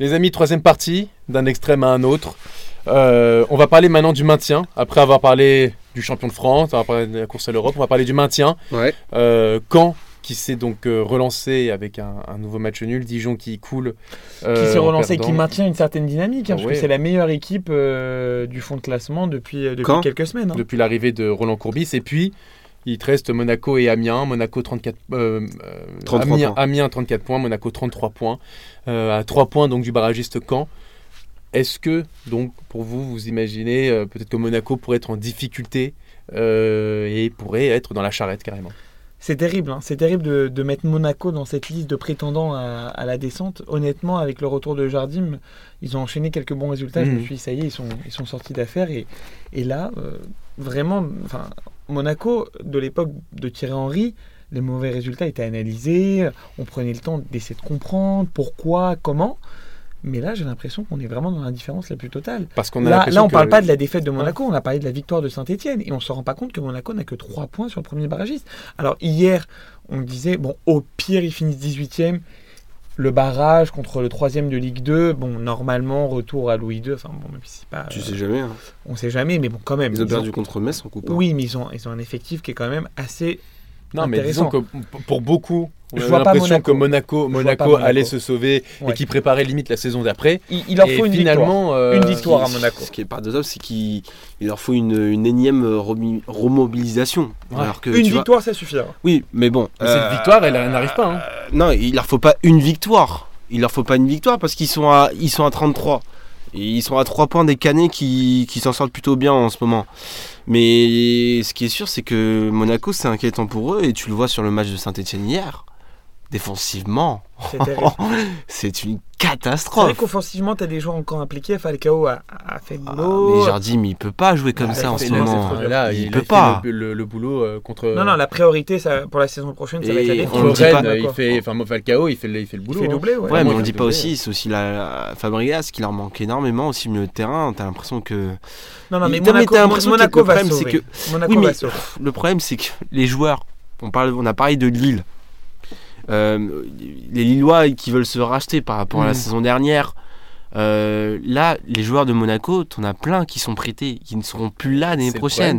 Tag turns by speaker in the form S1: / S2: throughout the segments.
S1: Les amis, troisième partie, d'un extrême à un autre. Euh, on va parler maintenant du maintien. Après avoir parlé du champion de France, on va parler de la course à l'Europe, on va parler du maintien.
S2: Ouais.
S1: Euh, Caen qui s'est donc euh, relancé avec un, un nouveau match nul, Dijon qui coule. euh,
S3: qui s'est relancé et qui maintient une certaine dynamique, hein, parce que c'est la meilleure équipe euh, du fond de classement depuis, euh, depuis
S2: Quand
S3: quelques semaines. hein.
S1: depuis l'arrivée de Roland Courbis. Et puis, il te reste Monaco et Amiens. Monaco 34, euh, euh,
S2: 33
S1: Amiens,
S2: points.
S1: Amiens 34 points, Monaco 33 points. Euh, à 3 points donc du barragiste Caen. Est-ce que, donc, pour vous, vous imaginez euh, peut-être que Monaco pourrait être en difficulté euh, et pourrait être dans la charrette carrément?
S3: C'est terrible, hein. c'est terrible de, de mettre Monaco dans cette liste de prétendants à, à la descente. Honnêtement, avec le retour de Jardim, ils ont enchaîné quelques bons résultats. Je me
S1: Mhm.
S3: suis dit, ça y est, ils sont, ils sont sortis d'affaires. Et, et là, euh, vraiment, enfin, Monaco, de l'époque de Thierry Henry, les mauvais résultats étaient analysés. On prenait le temps d'essayer de comprendre pourquoi, comment. Mais là, j'ai l'impression qu'on est vraiment dans l'indifférence la plus totale.
S1: Parce qu'on a
S3: Là, on
S1: que-
S3: parle pas de la défaite de Monaco, on a parlé de la victoire de Saint-Etienne et on se rend pas compte que Monaco n'a que 3 points sur le premier barragiste. Alors hier, on disait, bon, au pire, ils finissent 18e. Le barrage contre le troisième de Ligue 2, bon, normalement, retour à Louis II. Enfin, bon, même si c'est pas.
S2: Tu
S3: euh,
S2: sais jamais. hein.
S3: on sait jamais, mais bon, quand même.
S2: Ils ont
S3: ils
S2: perdu contre Metz en coupe.
S3: Oui, mais ils ont, ils ont un effectif qui est quand même assez.
S1: Non, mais disons
S3: Intéressant.
S1: que p- pour beaucoup, on
S3: Je vois pas
S1: l'impression
S3: Monaco.
S1: que Monaco, Monaco, allait se sauver
S3: Ouais.
S1: et qui préparait limite la saison d'après.
S3: Il, il leur
S1: et
S3: faut une
S1: finalement, euh,
S3: Une victoire à Monaco.
S2: Ce qui est paradoxal, c'est qu'il il leur faut une, une énième remi- remobilisation.
S1: Ouais.
S2: Alors que,
S3: victoire. Une
S2: tu vois-
S3: victoire, ça suffira.
S2: Oui, mais bon.
S1: Mais
S2: euh,
S1: cette victoire, elle, elle n'arrive pas. hein.
S2: euh, non, il leur faut pas une victoire. Il leur faut pas une victoire parce qu'ils sont à, ils sont à 33. Et ils sont à 3 points des Canets qui, qui s'en sortent plutôt bien en ce moment. Mais ce qui est sûr, c'est que Monaco, c'est inquiétant pour eux. Et tu le vois sur le match de Saint-Etienne hier. Défensivement,
S3: C'est
S2: c'est une
S3: C'est vrai
S2: catastrophe.
S3: qu'offensivement, tu as des joueurs encore impliqués. Falcao a, a fait le
S2: Ah,
S3: boulot.
S2: mais Jardim, il peut pas jouer comme
S3: Ah,
S2: ça en
S3: c'est
S2: ce
S3: c'est
S2: moment.
S1: Là,
S2: il,
S1: il,
S2: peut
S1: a fait
S2: pas.
S1: Le, le- le boulot euh, contre.
S3: Non, non, la priorité ça, pour la saison prochaine, ça va
S2: Et
S3: être la
S2: on
S1: contre
S2: le
S3: défense.
S1: Rennes,
S2: pas,
S1: il fait, enfin, Falcao, il fait le, il fait le
S3: Il
S1: boulot.
S3: fait
S1: hein.
S3: doubler, ouais.
S2: Ouais, mais on
S1: je
S2: dit pas aussi, c'est aussi la Fabregas qui leur manque énormément aussi au milieu de terrain. T'as l'impression que
S3: Non, non, mais Monaco,
S2: t'as l'impression
S3: Monaco
S2: que le
S3: va
S2: problème,
S3: sauver.
S2: c'est
S3: Monaco
S2: Oui, mais-
S3: va sauver.
S2: le problème c'est que les joueurs, on parle, on a parlé de Lille, Euh, les Lillois qui veulent se racheter par rapport à la
S1: Mhm.
S2: saison dernière. euh, là, les joueurs de Monaco, t'en as plein qui sont prêtés, qui ne seront plus là l'année prochaine.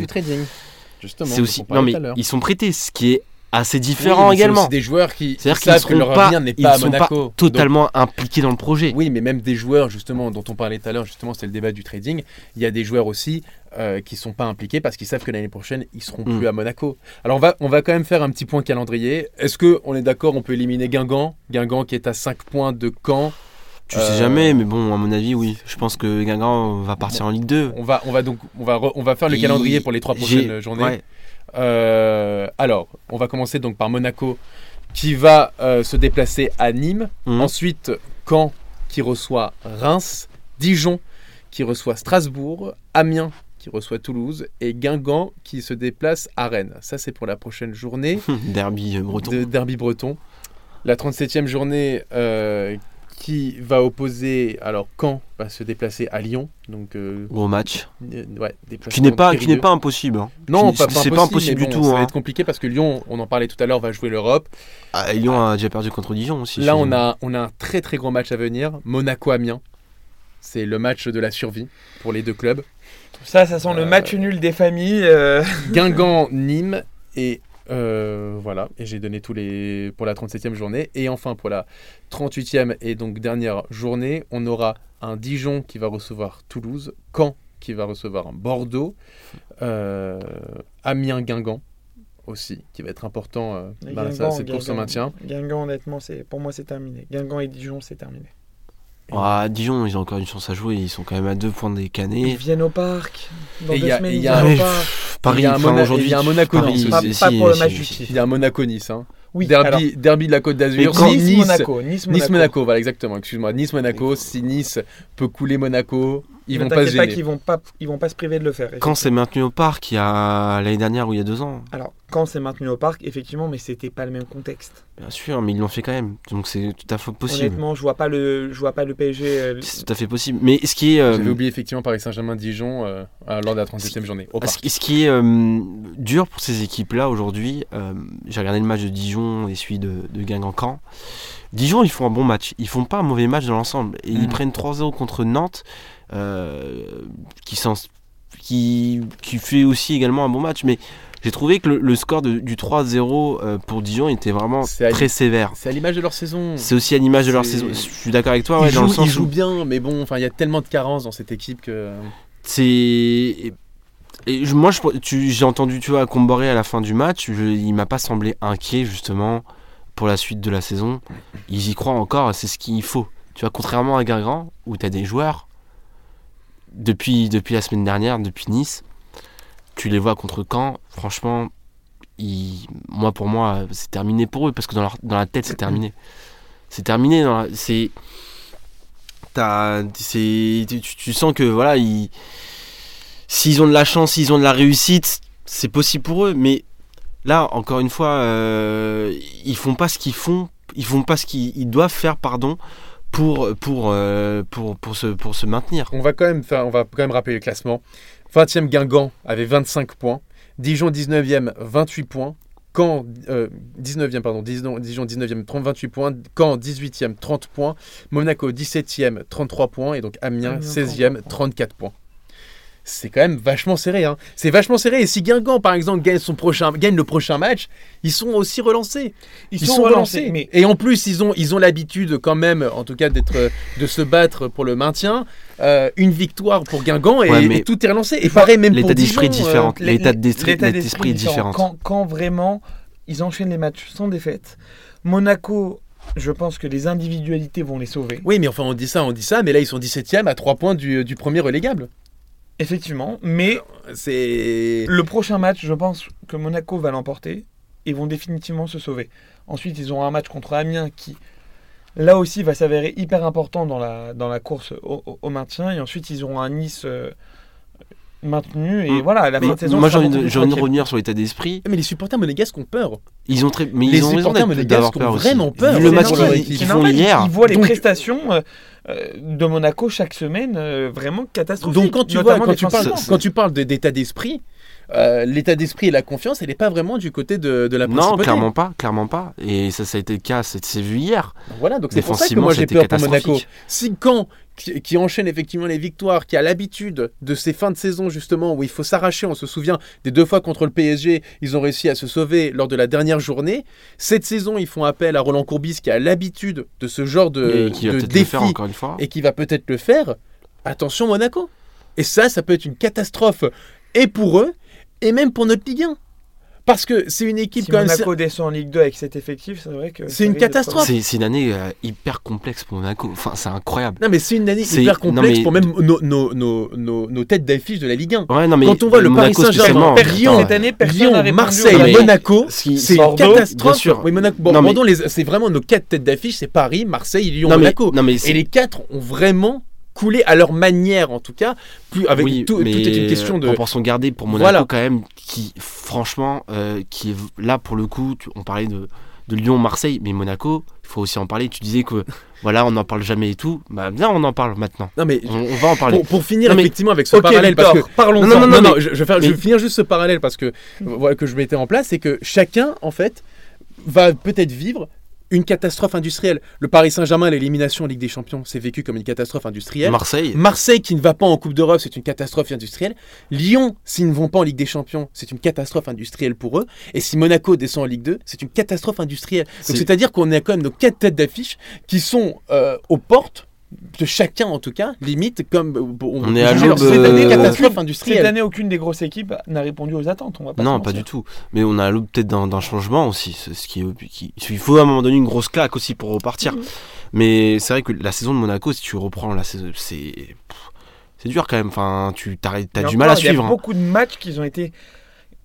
S2: C'est aussi
S1: on
S2: non mais ils sont prêtés, ce qui est assez différent
S1: c'est
S2: également.
S1: aussi des joueurs qui savent que
S2: seront
S1: leur
S2: pas,
S1: avenir n'est
S2: ils
S1: pas à
S2: sont
S1: Monaco.
S2: pas
S1: Donc,
S2: totalement impliqués dans le projet.
S1: Oui, mais même des joueurs justement dont on parlait tout à l'heure, justement, c'était le débat du trading. Il y a des joueurs aussi euh, qui sont pas impliqués parce qu'ils savent que l'année prochaine ils seront
S2: Mm.
S1: plus à Monaco. Alors on va on va quand même faire un petit point calendrier. Est-ce que on est d'accord On peut éliminer Guingamp, Guingamp qui est à 5 points de Caen.
S2: Tu
S1: Euh,
S2: sais jamais, mais bon, à mon avis, oui. Je pense que Guingamp va partir en Ligue 2.
S1: On va on va donc on va re- on va faire le
S2: Et
S1: calendrier pour les trois prochaines journées.
S2: ouais.
S1: Euh, alors, on va commencer donc par Monaco qui va euh, se déplacer à Nîmes.
S2: Mhm.
S1: Ensuite, Caen qui reçoit Reims. Dijon qui reçoit Strasbourg. Amiens qui reçoit Toulouse. Et Guingamp qui se déplace à Rennes. Ça, c'est pour la prochaine journée
S2: Derby euh, breton.
S1: de Derby breton. La 37e journée euh, qui va opposer. Alors, Caen va se déplacer à Lyon. Donc, euh,
S2: Gros match.
S1: euh, ouais,
S2: Qui n'est pas, qui n'est pas impossible. hein.
S1: Non,
S2: Qui-
S1: pas,
S2: c'est pas impossible
S1: mais
S2: du tout.
S1: Ça va
S2: hein.
S1: être compliqué parce que Lyon, on en parlait tout à l'heure, va jouer l'Europe.
S2: Ah, Lyon a déjà perdu contre Dijon aussi.
S1: Là, on a, on a un très très gros match à venir. Monaco-Amiens. C'est le match de la survie pour les deux clubs.
S3: Ça, ça sent le
S1: Euh,
S3: match nul des familles. euh,
S1: Guingamp-Nîmes. Et euh, voilà. Et j'ai donné tous les pour la 37e journée. Et enfin, pour la 38e et donc dernière journée, on aura un Dijon qui va recevoir Toulouse. Caen qui va recevoir Bordeaux. euh, Amiens-Guingamp aussi, qui va être important euh, la-
S3: Guingamp,
S1: cette course au
S3: Guingamp.
S1: maintien.
S3: Guingamp, honnêtement, c'est pour moi, c'est terminé. Guingamp et Dijon, c'est terminé.
S2: Ah, Dijon, ils ont encore une chance à jouer. Ils sont quand même à deux points des
S3: Ils
S2: Canets.
S3: viennent au parc. Dans
S1: Et il
S3: deux
S1: y a-
S3: semaines,
S1: et il
S3: ils
S1: y a-
S3: viennent au parc.
S2: Paris,
S1: Il y a un
S2: enfin,
S1: Mona-
S2: aujourd'hui,
S1: il y a un Monaco
S2: Paris.
S3: Pas-
S2: si,
S3: pas
S2: si,
S3: pour le match
S2: si.
S1: Il y a un Monaco-Nice. Hein.
S3: Oui,
S1: derby,
S3: alors,
S1: derby de la Côte d'Azur.
S3: Nice,
S1: Nice,
S3: Monaco. Nice, Monaco.
S1: Nice Monaco, voilà exactement. Excuse-moi, Nice Monaco. Si Nice peut couler Monaco, ils
S3: Ne
S1: vont pas se
S3: pas qu'ils vont pas, ils vont pas se priver de le faire.
S2: Quand c'est maintenu au parc, il y a l'année dernière ou il y a deux ans.
S3: Alors, quand c'est maintenu au parc, effectivement, mais c'était pas le même contexte.
S2: Bien sûr, mais ils l'ont fait quand même. Donc c'est tout à fait possible.
S3: Honnêtement, je vois pas le, je vois pas le PSG. euh,
S2: C'est tout à fait possible. Mais ce qui est. euh,
S1: J'avais oublié effectivement Paris Saint-Germain-Dijon euh, lors de la 37e journée. Au
S2: Ce
S1: parc.
S2: qui- ce qui est euh, dur pour ces équipes-là aujourd'hui, euh, j'ai regardé le match de Dijon et celui de, de Guingamp-Caen. Dijon, ils font un bon match. Ils font pas un mauvais match dans l'ensemble. Et ils
S1: Mhm.
S2: prennent 3-0 contre Nantes, euh, qui, qui fait aussi également un bon match. Mais j'ai trouvé que le, le score de- du 3-0 euh, pour Dijon était vraiment très sévère.
S1: C'est à l'image de leur saison.
S2: C'est aussi à l'image de leur saison. Je suis d'accord avec toi,
S1: ils,
S2: ouais, dans le
S1: jouent,
S2: sens
S1: ils
S2: où-
S1: jouent bien, mais bon, enfin, il y a tellement de carences dans cette équipe que.
S2: C'est. Et moi, j'ai entendu, tu vois, Comboré à la fin du match. je- il m'a pas semblé inquiet, justement, pour la suite de la saison. Ils y croient encore, c'est ce qu'il faut. Tu vois, contrairement à Guingamp, où tu as des joueurs, depuis, depuis la semaine dernière, depuis Nice, tu les vois contre Caen, franchement, moi, pour moi, c'est terminé pour eux, parce que dans, la tête, c'est terminé. C'est terminé, c'est. t'as- c'est- Tu, sens que, voilà, ils s'ils ont de la chance, s'ils ont de la réussite, c'est possible pour eux. Mais là, encore une fois, euh, ils font pas ce qu'ils font, ils font pas ce qu'ils ils doivent faire, pardon, pour pour euh, pour pour se pour se maintenir.
S1: On va quand même faire, on va quand même rappeler le classement. 20e Guingamp avait 25 points. Dijon 19e 28 points. Caen euh, 19e pardon, Dijon, Dijon 19e 30 28 points. Caen 18e 30 points. Monaco 17e 33 points et donc Amiens
S3: Amiens,
S1: 16e 34 points. C'est quand même vachement serré. Hein. C'est vachement serré. Et si Guingamp, par exemple, gagne, son prochain, gagne le prochain match, ils sont aussi relancés.
S3: Ils,
S1: Ils,
S3: sont,
S1: sont,
S3: relancés,
S1: relancés.
S3: mais
S1: Et en plus, ils ont, ils ont l'habitude quand même, en tout cas, d'être, euh, de se battre pour le maintien. Euh, une victoire pour Guingamp et,
S2: Ouais, mais
S1: et tout est relancé. Et pareil même pour
S2: L'état d'esprit
S1: euh,
S2: différent.
S3: les-
S2: L'état d'esprit différent.
S3: Quand, quand vraiment ils enchaînent les matchs sans défaite, Monaco, je pense que les individualités vont les sauver.
S1: Oui, mais enfin, on dit ça, on dit ça, mais là, ils sont 17e à 3 points du, du premier relégable.
S3: Effectivement, mais
S1: C'est.
S3: le prochain match, je pense que Monaco va l'emporter et vont définitivement se sauver. Ensuite, ils ont un match contre Amiens qui, là aussi, va s'avérer hyper important dans la, course au maintien. Et ensuite, ils auront un Nice euh, maintenu. Et
S2: Mm.
S3: voilà, à la fin de saison,
S2: moi, j'ai envie de, revenir sur l'état d'esprit.
S1: Mais les supporters monégasques ont peur.
S2: Ils ont très, mais
S1: Les
S2: ils ont
S1: supporters monégasques ont
S2: peur aussi.
S1: vraiment peur.
S2: Vu le match qu'ils font hier.
S3: Ils voient les prestations euh, euh, de Monaco chaque semaine euh, vraiment catastrophiques.
S1: Donc quand tu vois, quand tu parles, quand tu parles de- d'état d'esprit, euh, l'état d'esprit et la confiance, elle n'est pas vraiment du côté de, de la
S2: Non,
S1: principauté.
S2: clairement pas, clairement pas. Et ça, ça a été le cas, c'est vu hier.
S1: Voilà, donc c'est pour ça que moi j'ai peur pour Monaco. Si Caen, qui, qui enchaîne effectivement les victoires, qui a l'habitude de ces fins de saison justement où il faut s'arracher, on se souvient des deux fois contre le PSG, ils ont réussi à se sauver lors de la dernière journée. Cette saison, ils font appel à Roland Courbis qui a l'habitude de ce genre de,
S2: et qui va
S1: de
S2: peut-être le
S1: défi
S2: faire encore une fois.
S1: et qui va peut-être le faire. Attention Monaco. Et ça, ça peut être une catastrophe et pour eux et même pour notre Ligue 1. Parce que c'est une équipe
S3: si
S1: quand même.
S3: Monaco descend en Ligue 2 avec cet effectif, c'est vrai que
S1: C'est une catastrophe.
S2: C'est c'est une année euh, hyper complexe pour Monaco. Enfin, c'est incroyable.
S1: Non mais c'est une année
S2: C'est-
S1: hyper complexe
S2: mais-
S1: pour même nos, nos, nos, nos, nos têtes d'affiche de la Ligue 1.
S2: Ouais, non, mais
S1: Quand on voit le
S2: Monaco
S1: Paris Saint-Germain, Lyon,
S3: cette année,
S1: Lyon, Marseille, Monaco, c'est une catastrophe.
S2: bien sûr.
S1: Oui, Monaco, bon,
S2: Non, mais-
S1: c'est vraiment nos quatre têtes d'affiche, c'est Paris, Marseille, Lyon,
S2: non, mais,
S1: Monaco.
S2: non, mais
S1: Et les quatre ont vraiment coulé à leur manière, en tout cas. Plus avec
S2: oui,
S1: tout,
S2: mais
S1: tout est une question de.
S2: proportion gardée pour Monaco
S1: Voilà.
S2: quand même, qui franchement, euh, qui est là pour le coup, tu- on parlait de, de Lyon, Marseille, mais Monaco, il faut aussi en parler. Tu disais que voilà, on n'en parle jamais et tout. Bah bien, on en parle maintenant.
S1: Non mais
S2: On, on va en parler.
S1: pour, pour finir
S2: Non, mais-
S1: effectivement avec ce parallèle, parce que
S3: parlons.
S1: non, non, non,
S2: non,
S1: je, je vais faire- je vais finir juste ce parallèle parce que voilà que je mettais en place, c'est que chacun en fait va peut-être vivre une catastrophe industrielle. Le Paris Saint-Germain, l'élimination en Ligue des Champions, c'est vécu comme une catastrophe industrielle.
S2: Marseille,
S1: Marseille qui ne va pas en Coupe d'Europe, c'est une catastrophe industrielle. Lyon, s'ils ne vont pas en Ligue des Champions, c'est une catastrophe industrielle pour eux. Et si Monaco descend en Ligue 2, c'est une catastrophe industrielle. Donc
S2: C'est-
S1: c'est-à-dire qu'on a quand même nos quatre têtes d'affiche qui sont euh, aux portes de chacun en tout cas, limite comme on,
S2: On est à l'aube,
S1: cette année,
S2: euh,
S1: catastrophe
S3: Cette
S1: industrielle.
S3: année, aucune des grosses équipes n'a répondu aux attentes. On va pas
S2: non, pas du tout. Mais on a à l'aube peut-être d'un changement aussi. Ce qui, est- qui- il faut à un moment donné une grosse claque aussi pour repartir.
S3: Mhm.
S2: Mais c'est vrai que la saison de Monaco, si tu reprends la saison, c'est c'est dur quand même. Enfin, tu t'as
S3: Et
S2: du
S3: encore,
S2: mal à
S3: Il y
S2: suivre.
S3: a
S2: hein.
S3: beaucoup de matchs qui ont été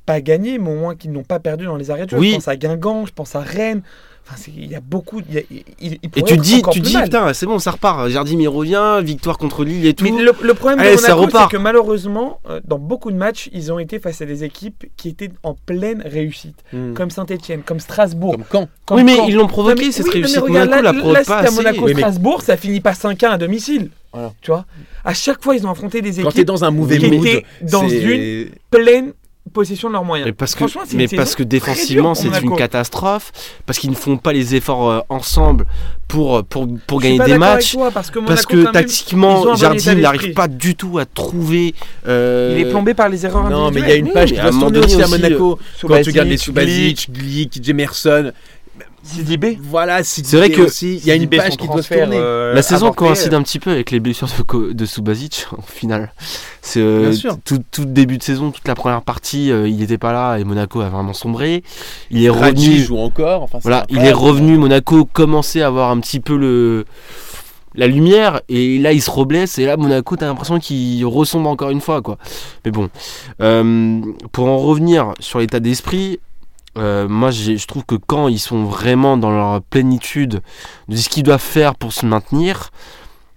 S3: pas gagnés, mais au moins qui n'ont pas perdu dans les arrêts de jeu.
S2: Oui.
S3: Je pense à Guingamp, je pense à Rennes, Enfin, il y a beaucoup. il y a- il- il
S2: Et tu dis, tu dis
S3: mal.
S2: putain, c'est bon, ça repart. Jardim il revient, victoire contre Lille et tout.
S3: Mais le, le problème
S2: Allez,
S3: de
S2: ça
S3: Monaco,
S2: repart.
S3: c'est que malheureusement, euh, dans beaucoup de matchs, ils ont été face à des équipes qui étaient en pleine réussite,
S1: Hmm.
S3: comme Saint-Etienne, comme Strasbourg.
S1: Comme quand
S3: comme
S2: oui, mais
S3: Caen.
S2: ils l'ont provoqué, cette
S3: oui,
S2: réussite.
S3: mais regarde,
S2: Monaco
S3: là,
S2: la provoque
S3: là,
S2: pas
S3: c'était à
S2: assez.
S3: Monaco
S1: Oui, mais-
S3: Strasbourg, ça finit par 5-1 à domicile.
S1: Voilà.
S3: Tu vois À chaque fois, ils ont affronté des
S1: Quand t'es
S3: équipes
S1: dans un mauvais
S3: qui
S1: mood,
S3: étaient dans une pleine possession de leurs moyens.
S2: Mais parce que,
S3: Franchement, c'est une
S2: mais parce que défensivement,
S3: pour
S2: c'est une catastrophe. Parce qu'ils ne font pas les efforts euh, ensemble pour, pour, pour
S3: suis
S2: gagner des matchs.
S3: toi, parce que,
S2: Parce tactiquement, Jardim n'arrive pas du tout à trouver. euh,
S3: il est plombé par les erreurs
S1: Non, mais il y a une
S2: Oui,
S1: page
S2: mais
S1: qui
S2: un
S1: se tourner aussi à Monaco. Quand tu regardes les Subasic, Glick, Jemerson, Voilà,
S2: C'est vrai que
S1: aussi, il y a une page qui doit se tourner.
S3: euh,
S2: La saison
S3: avorté,
S2: coïncide un petit peu avec les blessures de, de Subasic au final. C'est euh,
S1: Bien sûr.
S2: tout, tout début de saison, toute la première partie, euh, il n'était pas là et Monaco a vraiment sombré. Il est
S1: Radji
S2: revenu.
S1: joue encore. Enfin,
S2: Voilà, il est revenu. Monaco commençait à avoir un petit peu le la lumière et là il se reblesse et là Monaco t'as l'impression qu'il ressemble encore une fois quoi. Mais bon, Euh, pour en revenir sur l'état d'esprit, euh, moi je trouve que quand ils sont vraiment dans leur plénitude de ce qu'ils doivent faire pour se maintenir,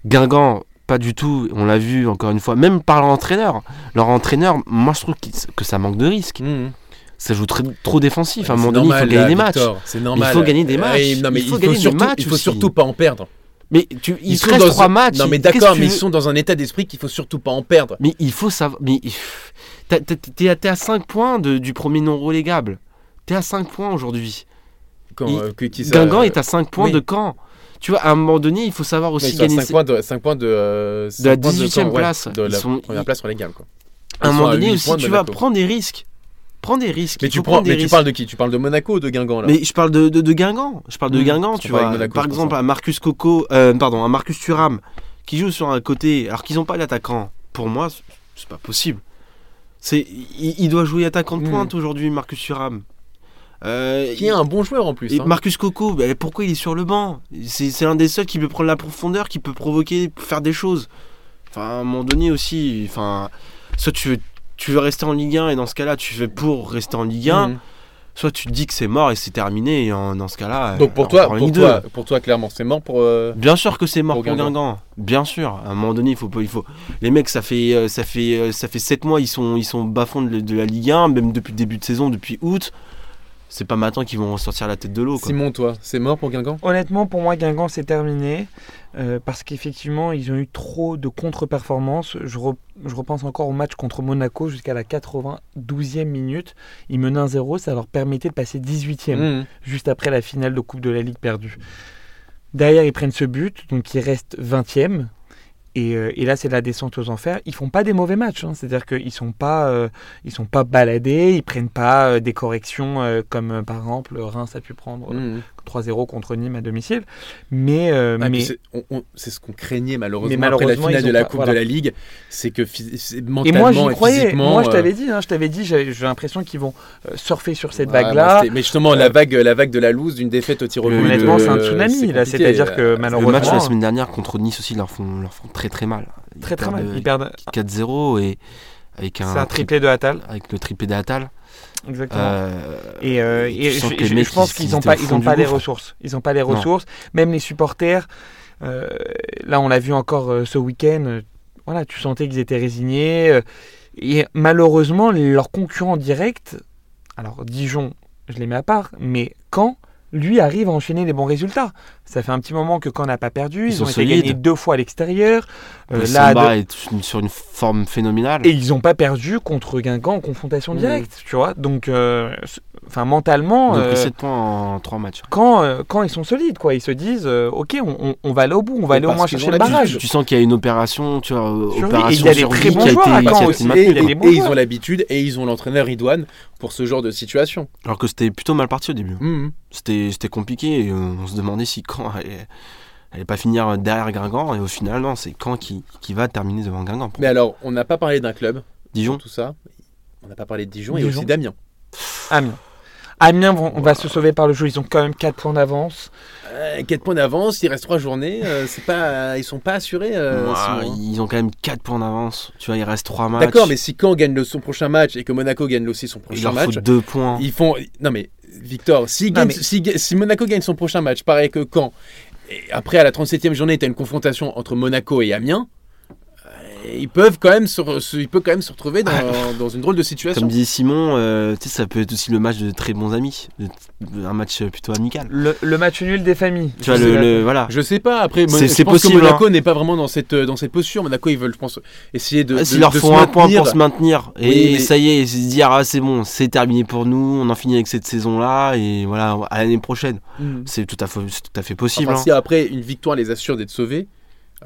S2: Guingamp pas du tout, on l'a vu encore une fois, même par leur entraîneur. Leur entraîneur, moi je trouve que ça manque de risque.
S1: Mhm.
S2: Ça joue très- trop défensif. À un moment donné, il faut gagner
S1: là,
S2: des matchs.
S1: Victor, C'est normal.
S2: faut gagner des matchs.
S1: et non, mais
S2: Il
S1: il
S2: faut gagner des matchs
S1: il faut surtout pas en perdre.
S2: Mais tu,
S1: Ils
S2: te
S1: sont dans
S2: trois
S1: un-
S2: matchs.
S1: Non, mais
S2: Qu'est-ce que
S1: d'accord,
S2: tu
S1: mais ils sont dans un état d'esprit qu'il faut surtout pas en perdre.
S2: Mais il faut savoir. Mais t'es à, t'es à 5 points de- du premier non relégable. T'es à 5 points aujourd'hui.
S1: Quand,
S2: Il-
S1: euh,
S2: Guingamp est à 5 points
S1: oui.
S2: de Caen. Tu vois, à un moment donné, il faut savoir aussi gagner.
S1: 5 points de, 5 points de, euh,
S2: De la
S1: cinq points
S2: 18e
S1: camp, ouais,
S2: place.
S1: de la
S2: sont-
S1: première place relégale. Quoi.
S2: À un moment donné aussi, tu vas prendre des risques. Prends des risques.
S1: Mais tu, prends, mais parles de qui? Tu parles de Monaco ou de Guingamp là?
S2: Mais je parle de, de, de Guingamp. Je parle de
S1: Mmh,
S2: Guingamp, tu vois.
S1: Monaco,
S2: par exemple, à Marcus Coco, euh, pardon, à Marcus Thuram, qui joue sur un côté, alors qu'ils n'ont pas d'attaquant. Pour moi, c'est- pas possible. C'est, il, il doit jouer attaquant de
S1: Mmh.
S2: pointe aujourd'hui, Marcus Thuram. Euh,
S1: Qui est un bon joueur en plus.
S2: et
S1: hein.
S2: Marcus Coco, bah, pourquoi il est sur le banc? C'est c'est l'un des seuls qui peut prendre la profondeur, qui peut provoquer, faire des choses. Enfin, à un moment donné aussi, enfin, soit tu veux, tu veux rester en Ligue 1 et dans ce cas-là, tu fais pour rester en Ligue 1,
S1: Mhm.
S2: soit tu te dis que c'est mort et c'est terminé. Et en- dans ce cas-là,
S1: Donc pour toi, pour
S2: Ligue
S1: toi,
S2: 2.
S1: pour toi, clairement, c'est mort pour. euh,
S2: Bien sûr que c'est mort
S1: Pour
S2: pour,
S1: Guingamp.
S2: Guingamp. Bien sûr. À un moment donné, il faut pas, il faut. Les mecs, ça fait, euh, ça fait, euh, ça fait 7 mois, ils sont, ils sont bas-fonds de, de la Ligue 1, même depuis le début de saison, depuis août. C'est pas maintenant qu'ils vont sortir la tête de l'eau.
S1: Simon, toi, c'est mort pour Guingamp?
S3: Honnêtement, pour moi, Guingamp, c'est terminé. euh, parce qu'effectivement, ils ont eu trop de contre-performances. Je, re- je repense encore au match contre Monaco jusqu'à la 92e minute. Ils menaient 1-0, ça leur permettait de passer 18e,
S1: Mhm.
S3: juste après la finale de Coupe de la Ligue perdue. Derrière, ils prennent ce but, donc ils restent 20e. Et, euh, et là, c'est la descente aux enfers. Ils font pas des mauvais matchs, hein. c'est-à-dire qu'ils sont pas, euh, ils sont pas baladés, ils prennent pas euh, des corrections comme par exemple Reims a pu prendre
S1: Mhm.
S3: 3-0 contre Nîmes à domicile. Mais, euh,
S1: Ah,
S3: mais
S1: c'est ce qu'on craignait malheureusement,
S3: Mais
S1: après la
S3: malheureusement,
S1: finale de la
S3: pas-
S1: Coupe
S3: voilà.
S1: de la Ligue, c'est que c'est
S3: et
S1: mentalement
S3: moi j'y
S1: et
S3: croyais.
S1: physiquement.
S3: Moi je
S1: euh,
S3: t'avais dit, hein, je t'avais dit, j'ai l'impression qu'ils vont euh, surfer sur cette vague-là.
S1: mais justement, la
S3: Euh,
S1: vague, la vague de la loose, d'une défaite au tir au but.
S3: Honnêtement, c'est un
S1: euh,
S3: tsunami là. C'est-à-dire que
S1: Euh,
S3: malheureusement,
S2: Le match la semaine dernière contre Nice aussi, ils leur font, leur font très très mal. Ils
S3: très très mal.
S2: euh,
S3: Ils perdent.
S2: 4-0 et avec un
S3: C'est un triplé de Attal,
S2: avec le triplé d'Atal.
S3: Exactement.
S2: Euh,
S3: Et, euh, et je, pense
S2: ils-
S3: qu'ils
S2: ils
S3: n'ont pas, ils ont pas les ressources. Ils n'ont pas les ressources. Même les supporters. euh, là, on l'a vu encore ce week-end. voilà, tu sentais qu'ils étaient résignés. et malheureusement, leurs concurrents directs. Alors Dijon, je les mets à part. Mais quand lui arrive à enchaîner les bons résultats. Ça fait un petit moment que quand on n'a pas perdu,
S2: Ils
S3: ont été gagnés deux fois à l'extérieur. Euh,
S2: le
S3: là,
S2: Samba
S3: de-
S2: est sur une forme phénoménale.
S3: et ils n'ont pas perdu contre Guingamp en confrontation
S1: Mhm.
S3: directe, tu vois. Donc, euh, enfin, mentalement,
S2: Ils ont
S3: euh,
S2: pris 7 points en 3 matchs.
S3: quand, euh, quand ils sont solides, quoi, ils se disent, euh, ok, on, on- on va aller au bout, on va
S1: Et
S3: aller au moins chercher le barrage.
S2: Tu sens qu'il y a une opération, tu vois, opération
S3: Et il y a des très bons
S2: qui a
S3: joueurs à
S2: été,
S3: Caen aussi.
S1: Et, et- et ils ont l'habitude et ils ont l'entraîneur Idouane pour ce genre de situation.
S2: Alors que c'était plutôt mal parti au début.
S1: Mhm.
S2: C'était c'était compliqué et on se demandait si Caen allait, allait pas finir derrière Guingamp et au final non, c'est Caen qui, qui va terminer devant Guingamp.
S1: Mais alors, on n'a pas parlé d'un club,
S2: Dijon,
S1: tout ça. On n'a pas parlé de Dijon, et
S3: Dijon.
S1: aussi d'Amiens.
S3: Amiens. Amiens, vont- on va se sauver par le jeu, ils ont quand même 4 points d'avance.
S1: 4 points d'avance, il reste 3 journées. euh, c'est pas, ils sont pas assurés. euh, hein.
S2: ils ont quand même 4 points d'avance. Tu vois, il reste 3 matchs.
S1: D'accord, mais si Caen gagne le, son prochain match et que Monaco gagne aussi son
S2: il
S1: prochain
S2: leur
S1: match,
S2: faut 2 points.
S1: ils font. Non mais Victor, si,
S3: Non,
S1: gagne-
S3: mais-
S1: si, ga- si Monaco gagne son prochain match, pareil que quand, et après à la 37e journée, tu as une confrontation entre Monaco et Amiens, euh, ils peuvent quand même se, re- se- il peut quand même se retrouver dans, dans une drôle de situation.
S2: Comme disait Simon, euh, tu sais, ça peut être aussi le match de très bons amis, de- de- un match plutôt amical.
S3: Le, le match nul des familles.
S2: Tu vois,
S3: Je
S2: le, voilà.
S1: Je sais pas, après, Mon-
S2: C'est-
S1: je
S2: c'est
S1: pense
S2: possible,
S1: que Monaco n'est pas vraiment dans cette, euh, dans cette posture. Monaco, ils veulent, je pense, essayer de.
S2: Ah,
S1: de-
S2: S'ils leur
S1: de
S2: font
S1: se
S2: un point
S1: maintenir.
S2: pour se maintenir, et
S1: Oui, mais-
S2: ça y est, se dire ah c'est bon, c'est terminé pour nous, on en finit avec cette saison-là, et voilà, à l'année prochaine.
S1: Mhm.
S2: C'est tout à fait, c'est tout à fait possible.
S1: Enfin,
S2: hein.
S1: si après une victoire les assure d'être sauvés,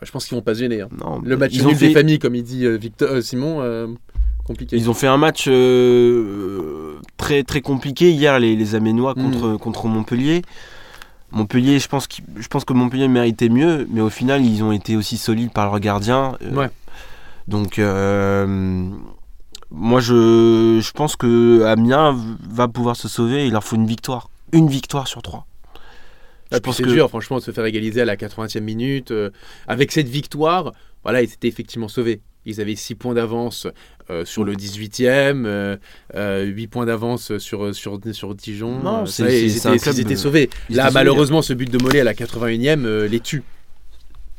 S1: je pense qu'ils vont pas se gêner. hein.
S2: Non,
S1: Le match
S2: ils
S1: nul
S2: ont fait,
S1: des familles, comme il dit euh, Victor, euh, Simon, euh, compliqué.
S2: Ils ont fait un match euh, très très compliqué hier, les, les Aménois
S1: Mm.
S2: contre, contre Montpellier. Montpellier, je pense, je pense que Montpellier méritait mieux, mais au final, ils ont été aussi solides par leur gardien. Euh,
S1: Ouais.
S2: Donc, euh, moi, je, je pense que Amiens va pouvoir se sauver. Il leur faut une victoire. Une victoire sur trois. Je pense
S1: c'est
S2: que-
S1: dur, franchement, de se faire égaliser à la 80e minute. euh, avec cette victoire, voilà, ils étaient effectivement sauvés. Ils avaient 6 points d'avance euh, sur le 18e, euh, 8 points d'avance sur, sur, sur Dijon.
S2: Non,
S1: Euh,
S2: c'est-
S1: ça
S2: c'est-
S1: ils étaient,
S2: club,
S1: ils étaient
S2: euh,
S1: sauvés.
S2: ils
S1: Là,
S2: étaient
S1: malheureusement, ce but de Mollet à la 81e euh, les tue.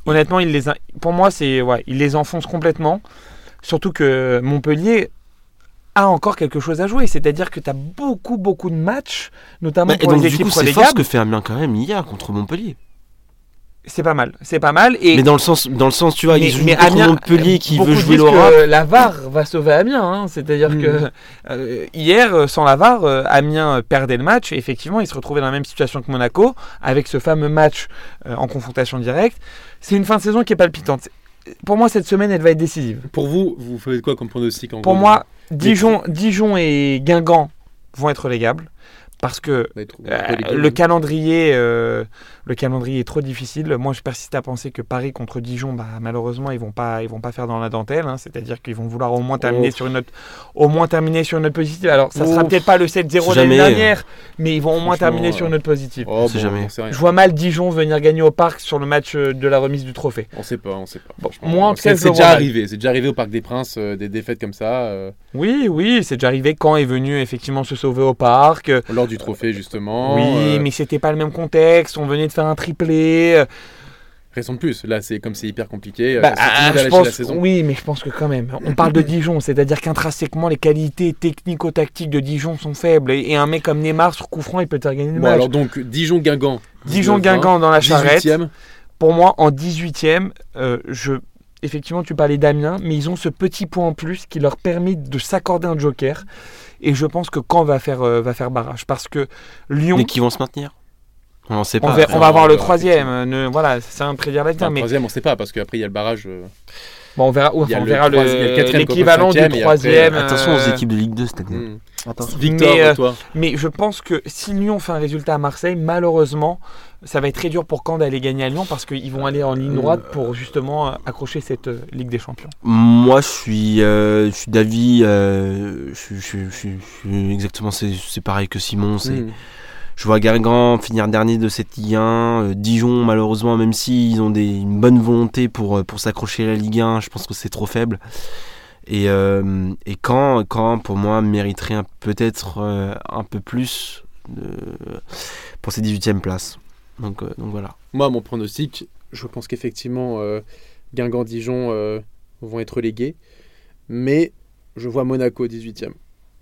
S3: Honnêtement, il les a- pour moi, c'est ouais, il les enfonce complètement. Surtout que Montpellier a encore quelque chose à jouer. C'est-à-dire que tu as beaucoup, beaucoup de matchs, notamment
S2: Bah, et
S3: pour
S2: donc,
S3: les
S2: du
S3: équipes
S2: coup, c'est fort ce que fait Amiens quand même hier contre Montpellier.
S3: C'est pas mal. C'est pas mal. Et
S2: mais dans le sens, dans le sens, tu vois,
S3: mais-
S2: ils jouent
S3: mais
S2: contre
S3: Amiens-
S2: Montpellier qui veut jouer l'Europe.
S3: La VAR va sauver Amiens. hein. C'est-à-dire
S1: Mhm.
S3: que euh, hier, euh, sans la VAR, euh, Amiens perdait le match. Et effectivement, il se retrouvait dans la même situation que Monaco, avec ce fameux match euh, en confrontation directe. C'est une fin de saison qui est palpitante. Pour moi, cette semaine, elle va être décisive.
S1: Pour vous, vous faites quoi comme pronostic en
S3: Pour
S1: gros,
S3: moi, Dijon, Dijon et Guingamp vont être relégables. Parce que euh, le calendrier, euh, le calendrier est trop difficile. Moi, je persiste à penser que Paris contre Dijon, bah, malheureusement, ils vont pas, ils vont pas faire dans la dentelle. hein. C'est-à-dire qu'ils vont vouloir au moins terminer sur une note, au moins terminer sur une note positive. Alors, ça sera
S1: Oh.
S3: peut-être pas le 7-0
S2: C'est
S3: l'année dernière, mais ils vont au moins terminer sur une note positive.
S1: Oh, bon,
S2: jamais.
S3: Je vois mal Dijon venir gagner au parc sur le match euh, de la remise du trophée.
S1: On sait pas, on sait pas.
S3: Bon,
S1: franchement.
S3: moi, en tout
S1: c'est
S3: cas,
S1: déjà arrivé. C'est déjà arrivé au Parc des Princes, euh, des défaites comme ça, euh,
S3: Oui, oui, c'est déjà arrivé quand est venu effectivement se sauver au parc. Euh,
S1: lors du trophée justement.
S3: Oui,
S1: euh,
S3: mais c'était pas le même contexte. On venait de faire un triplé. Euh,
S1: Raison de plus. Là, c'est comme c'est hyper compliqué.
S3: bah,
S1: tout le
S3: ah, je pense,
S1: la saison.
S3: oui, mais je pense que quand même, on parle de Dijon, c'est-à-dire qu'intrinsèquement, les qualités technico-tactiques de Dijon sont faibles. Et, et un mec comme Neymar sur coup franc, il peut te faire gagner le
S1: Bon,
S3: match.
S1: alors donc Dijon-Guingamp.
S3: Dijon-Guingamp dans la charrette.
S1: 18e.
S3: Pour moi, en 18ème, euh, je... effectivement, tu parlais d'Amiens, mais ils ont ce petit point en plus qui leur permet de s'accorder un joker. Et je pense que Caen va faire, euh, va faire barrage. Parce que Lyon,
S2: Mais qui vont se maintenir On ne sait
S3: on
S2: pas.
S3: va, on va avoir le
S1: euh,
S3: troisième. euh, ne- voilà, c'est un prédire l'avenir.
S1: Enfin,
S3: mais
S1: troisième, on sait pas parce qu'après il y a le barrage. euh,
S3: bon, on verra,
S1: il y a
S3: enfin, on
S1: le
S3: verra le-
S1: le
S3: l'équivalent du troisième.
S2: Attention aux
S3: euh,
S2: équipes de Ligue 2 cette année.
S3: Mais, euh,
S1: toi.
S3: Mais je pense que si Lyon fait un résultat à Marseille, malheureusement, ça va être très dur pour Caen d'aller gagner à Lyon parce qu'ils vont aller en ligne droite pour justement euh, accrocher cette euh, Ligue des Champions.
S2: Moi, je suis, euh, je suis d'avis. euh, je, suis- je suis- je suis- je suis exactement, c'est c'est pareil que Simon. c'est
S1: Hmm.
S2: Je vois Guingamp finir dernier de cette Ligue 1. euh, Dijon, malheureusement, même s'ils ont une bonne volonté pour, euh, pour s'accrocher à la Ligue 1, je pense que c'est trop faible. Et, euh, Caen, pour moi, mériterait peut-être euh, un peu plus pour ses 18e places. Donc, voilà.
S1: Moi, mon pronostic, je pense qu'effectivement, Guingamp-Dijon vont être relégués. Mais je vois Monaco 18e.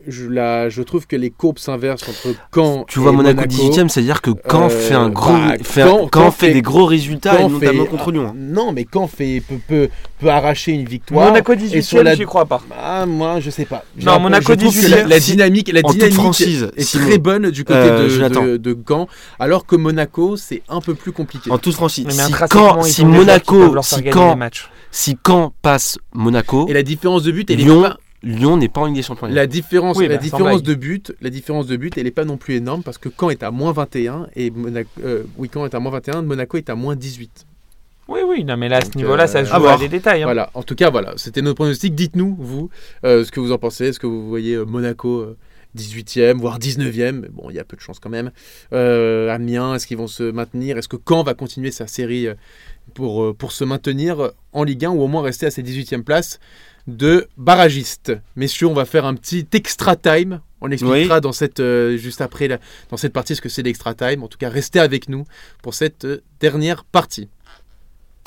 S1: Je, la, je trouve que les courbes s'inversent entre Caen
S2: Tu vois
S1: et
S2: Monaco 18e, c'est-à-dire que Caen
S1: Euh,
S2: fait, un gros,
S1: bah,
S2: fait,
S1: Caen-
S2: Caen
S1: Caen
S2: fait,
S1: fait-
S2: des gros résultats, et notamment
S1: fait-
S2: contre Lyon. hein.
S1: Non, mais Caen fait, peut, peut, peut arracher une victoire.
S3: Monaco
S1: et
S3: 18
S1: sur la-
S3: j'y crois pas.
S1: Ah, moi, je sais pas.
S3: Non,
S1: un
S3: Monaco
S1: je trouve que
S3: 18e,
S1: la, la dynamique, la
S2: en toute
S1: dynamique
S2: franchise,
S1: est
S2: Simon.
S1: très bonne du côté
S2: Euh,
S1: de,
S2: Jonathan.
S1: de, de Gand, alors que Monaco, c'est un peu plus compliqué.
S2: En toute franchise,
S3: Mais
S2: si, Caen- si Monaco, si Caen, si Caen passe Monaco,
S1: Et la différence de but, elle
S2: Lyon,
S1: est.
S2: Lyon n'est pas en Ligue des Champions.
S1: La différence,
S3: Oui,
S1: la
S3: bah,
S1: différence de but, la différence de but, elle est pas non plus énorme parce que Caen est à moins 21 et Monaco, euh, oui, Caen est à moins 21, Monaco est à moins 18.
S3: Oui, oui, non, mais là, à ce niveau-là, ça
S1: euh,
S3: se
S2: à
S3: joue à des détails. hein.
S1: Voilà. En tout cas, voilà, c'était notre pronostic. Dites-nous vous euh, ce que vous en pensez. Est-ce que vous voyez euh, Monaco euh, 18e, voire 19e Mais Bon, il y a peu de chance quand même. Euh, Amiens, est-ce qu'ils vont se maintenir? Est-ce que Caen va continuer sa série pour, euh, pour se maintenir en Ligue 1 ou au moins rester à ses 18e places? De barragistes Messieurs, on va faire un petit extra time. On expliquera dans cette, euh, juste après, la- dans cette partie, ce que c'est l'extra time. En tout cas, restez avec nous pour cette euh, dernière partie.